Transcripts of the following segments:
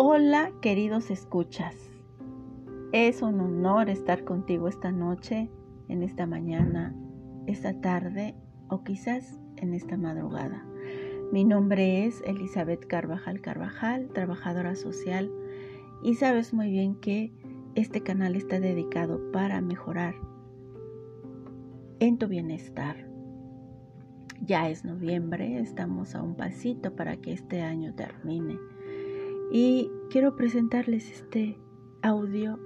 Hola queridos escuchas. Es un honor estar contigo esta noche, en esta mañana, esta tarde o quizás en esta madrugada. Mi nombre es Elizabeth Carvajal Carvajal, trabajadora social, y sabes muy bien que este canal está dedicado para mejorar en tu bienestar. Ya es noviembre, estamos a un pasito para que este año termine. Y quiero presentarles este audio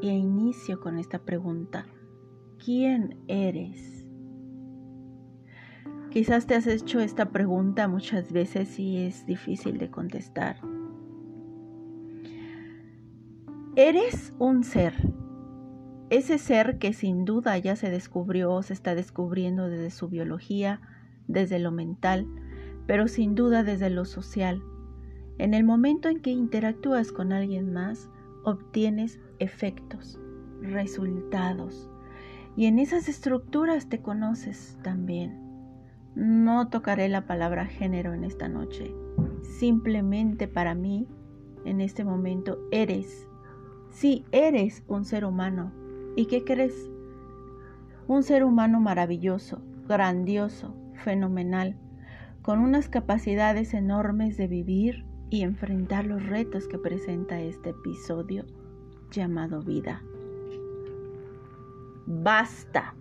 y inicio con esta pregunta. ¿Quién eres? Quizás te has hecho esta pregunta muchas veces y es difícil de contestar. Eres un ser, ese ser que sin duda ya se descubrió o se está descubriendo desde su biología, desde lo mental, pero sin duda desde lo social. En el momento en que interactúas con alguien más, obtienes efectos, resultados. Y en esas estructuras te conoces también. No tocaré la palabra género en esta noche. Simplemente para mí, en este momento, eres. Sí, eres un ser humano ¿Y qué crees? Un ser humano maravilloso, grandioso, fenomenal, con unas capacidades enormes de vivir y enfrentar los retos que presenta este episodio llamado vida. Basta.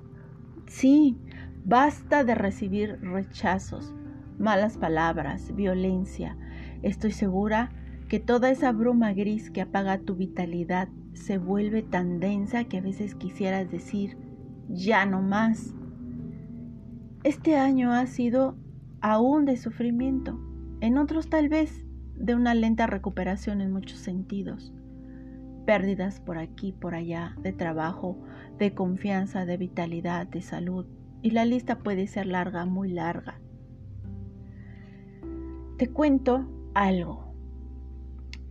Sí, basta de recibir rechazos, malas palabras, violencia. Estoy segura que toda esa bruma gris que apaga tu vitalidad se vuelve tan densa que a veces quisieras decir, ya no más. Este año ha sido aún de sufrimiento, en otros tal vez de una lenta recuperación en muchos sentidos. Pérdidas por aquí, por allá, de trabajo, de confianza, de vitalidad, de salud. Y la lista puede ser larga, muy larga. Te cuento algo.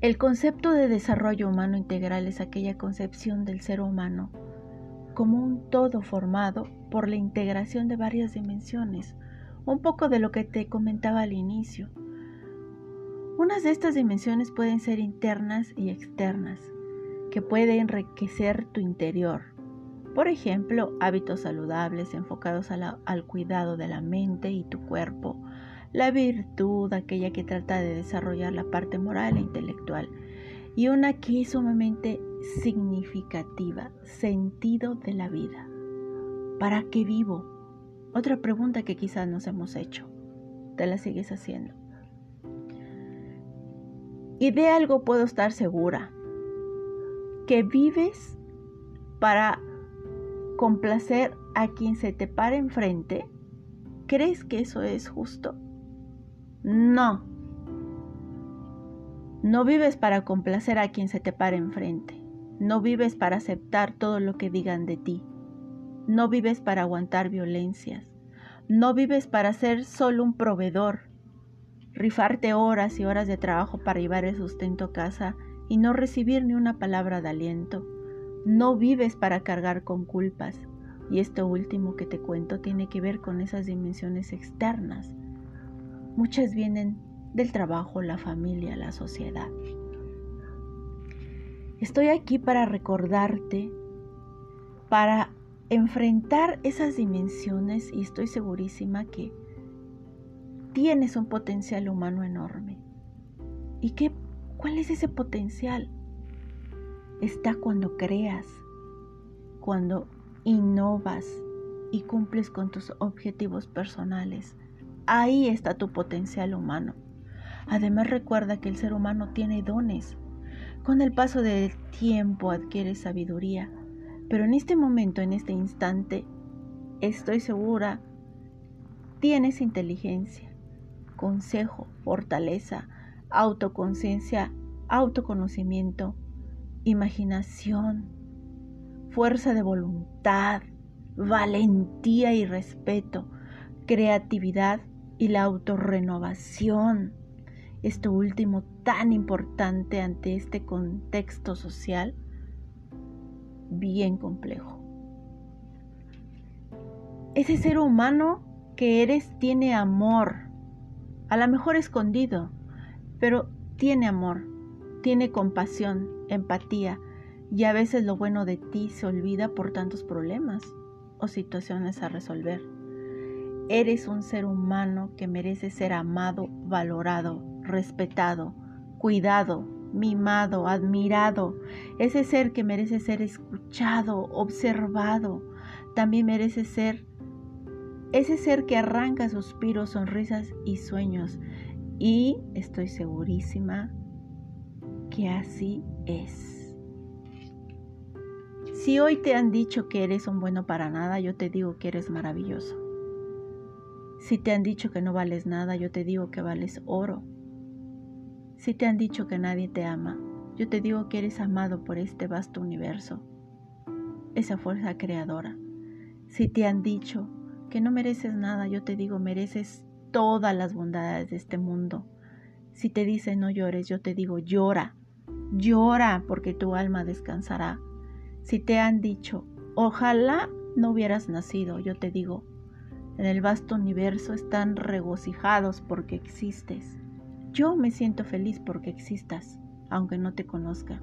El concepto de desarrollo humano integral es aquella concepción del ser humano como un todo formado por la integración de varias dimensiones, un poco de lo que te comentaba al inicio. Unas de estas dimensiones pueden ser internas y externas, que pueden enriquecer tu interior. Por ejemplo, hábitos saludables enfocados al cuidado de la mente y tu cuerpo, la virtud, aquella que trata de desarrollar la parte moral e intelectual, y una que es sumamente significativa, sentido de la vida. ¿Para qué vivo? Otra pregunta que quizás nos hemos hecho. Te la sigues haciendo. Y de algo puedo estar segura, que vives para complacer a quien se te para enfrente. ¿Crees que eso es justo? No. No vives para complacer a quien se te pare enfrente. No vives para aceptar todo lo que digan de ti. No vives para aguantar violencias. No vives para ser solo un proveedor. Rifarte horas y horas de trabajo para llevar el sustento a casa y no recibir ni una palabra de aliento. No vives para cargar con culpas. Y esto último que te cuento tiene que ver con esas dimensiones externas Muchas vienen del trabajo, la familia, la sociedad. Estoy aquí para recordarte, para enfrentar esas dimensiones y estoy segurísima que tienes un potencial humano enorme. ¿Y qué, cuál es ese potencial? Está cuando creas, cuando innovas y cumples con tus objetivos personales Ahí está tu potencial humano. Además recuerda que el ser humano tiene dones. Con el paso del tiempo adquiere sabiduría. Pero en este momento, en este instante, estoy segura, tienes inteligencia, consejo, fortaleza, autoconciencia, autoconocimiento, imaginación, fuerza de voluntad, valentía y respeto, creatividad y la autorrenovación. Esto último tan importante ante este contexto social bien complejo. Ese ser humano que eres tiene amor, a lo mejor escondido, pero tiene amor. tiene compasión, empatía, y a veces lo bueno de ti se olvida por tantos problemas o situaciones a resolver. Eres un ser humano que merece ser amado, valorado, respetado, cuidado, mimado, admirado. Ese ser que merece ser escuchado, observado. También merece ser ese ser que arranca suspiros, sonrisas y sueños. Y estoy segurísima que así es. Si hoy te han dicho que eres un bueno para nada, yo te digo que eres maravilloso. Si te han dicho que no vales nada, yo te digo que vales oro. Si te han dicho que nadie te ama, yo te digo que eres amado por este vasto universo, esa fuerza creadora. Si te han dicho que no mereces nada, yo te digo, mereces todas las bondades de este mundo. Si te dicen no llores, yo te digo, llora, llora porque tu alma descansará. Si te han dicho, ojalá no hubieras nacido, yo te digo, en el vasto universo están regocijados porque existes. Yo me siento feliz porque existas, aunque no te conozca.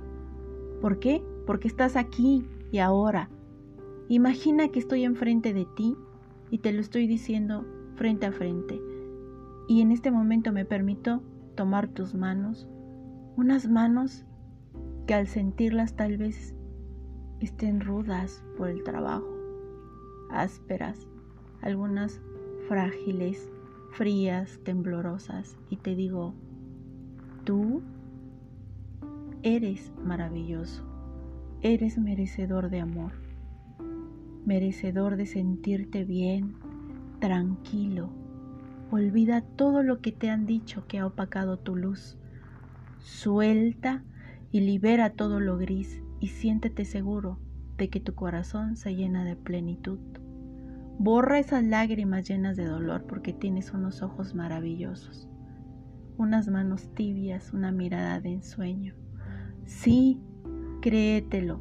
¿Por qué? Porque estás aquí y ahora. Imagina que estoy enfrente de ti y te lo estoy diciendo frente a frente. Y en este momento me permito tomar tus manos, unas manos que al sentirlas tal vez estén rudas por el trabajo, ásperas, algunas frágiles, frías, temblorosas, y te digo, tú eres maravilloso, eres merecedor de amor merecedor de sentirte bien, tranquilo. Olvida todo lo que te han dicho que ha opacado tu luz. Suelta y libera todo lo gris y siéntete seguro de que tu corazón se llena de plenitud. Borra esas lágrimas llenas de dolor porque tienes unos ojos maravillosos, unas manos tibias, una mirada de ensueño. Sí, créetelo.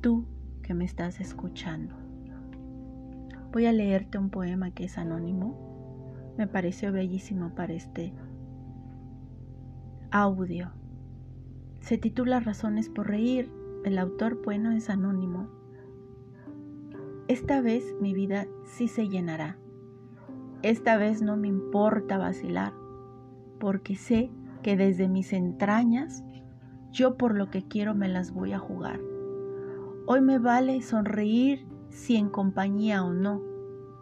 Tú me estás escuchando. Voy a leerte un poema que es anónimo. Me pareció bellísimo para este audio. Se titula Razones por reír. El autor, bueno, es anónimo. Esta vez mi vida sí se llenará. Esta vez no me importa vacilar, porque sé que desde mis entrañas yo por lo que quiero me las voy a jugar. Hoy me vale sonreír si en compañía o no,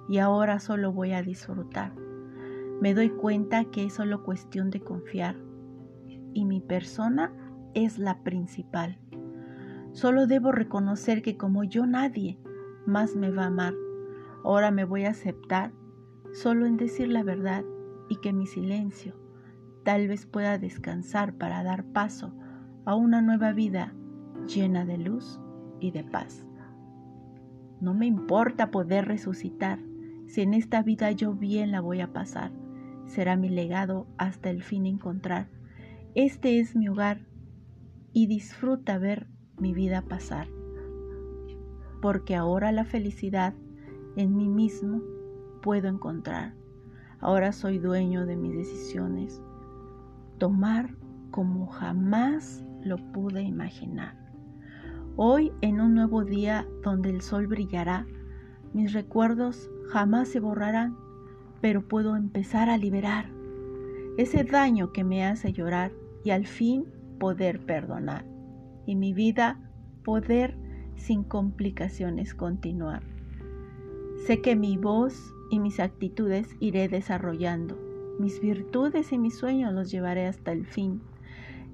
y ahora solo voy a disfrutar. Me doy cuenta que es solo cuestión de confiar, y mi persona es la principal. Solo debo reconocer que como yo nadie más me va a amar. Ahora me voy a aceptar solo en decir la verdad y que mi silencio tal vez pueda descansar para dar paso a una nueva vida llena de luz y de paz. No me importa poder resucitar, si en esta vida yo bien la voy a pasar, será mi legado hasta el fin encontrar. Este es mi hogar y disfruta ver mi vida pasar, porque ahora la felicidad en mí mismo puedo encontrar. Ahora soy dueño de mis decisiones, tomar como jamás lo pude imaginar. Hoy, en un nuevo día donde el sol brillará, mis recuerdos jamás se borrarán, pero puedo empezar a liberar ese daño que me hace llorar y al fin poder perdonar y mi vida poder sin complicaciones continuar. Sé que mi voz y mis actitudes iré desarrollando, mis virtudes y mis sueños los llevaré hasta el fin.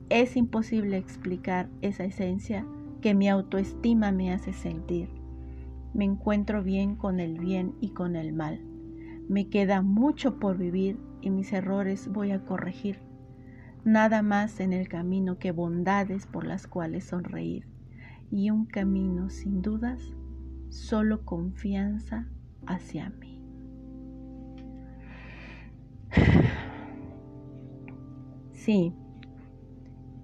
Es imposible explicar esa esencia que mi autoestima me hace sentir. Me encuentro bien con el bien y con el mal. Me queda mucho por vivir y mis errores voy a corregir. Nada más en el camino que bondades por las cuales sonreír. Y un camino sin dudas, solo confianza hacia mí. Sí,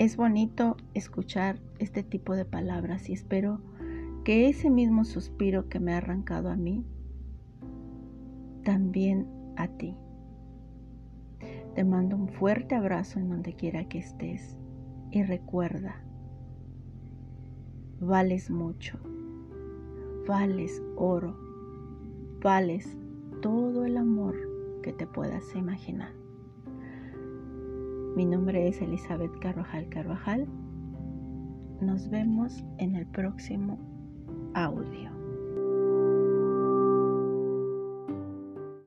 es bonito escuchar este tipo de palabras y espero que ese mismo suspiro que me ha arrancado a mí, también a ti. Te mando un fuerte abrazo en donde quiera que estés. y recuerda, vales mucho, vales oro, vales todo el amor que te puedas imaginar. Mi nombre es Elizabeth Carvajal Carvajal. Nos vemos en el próximo audio.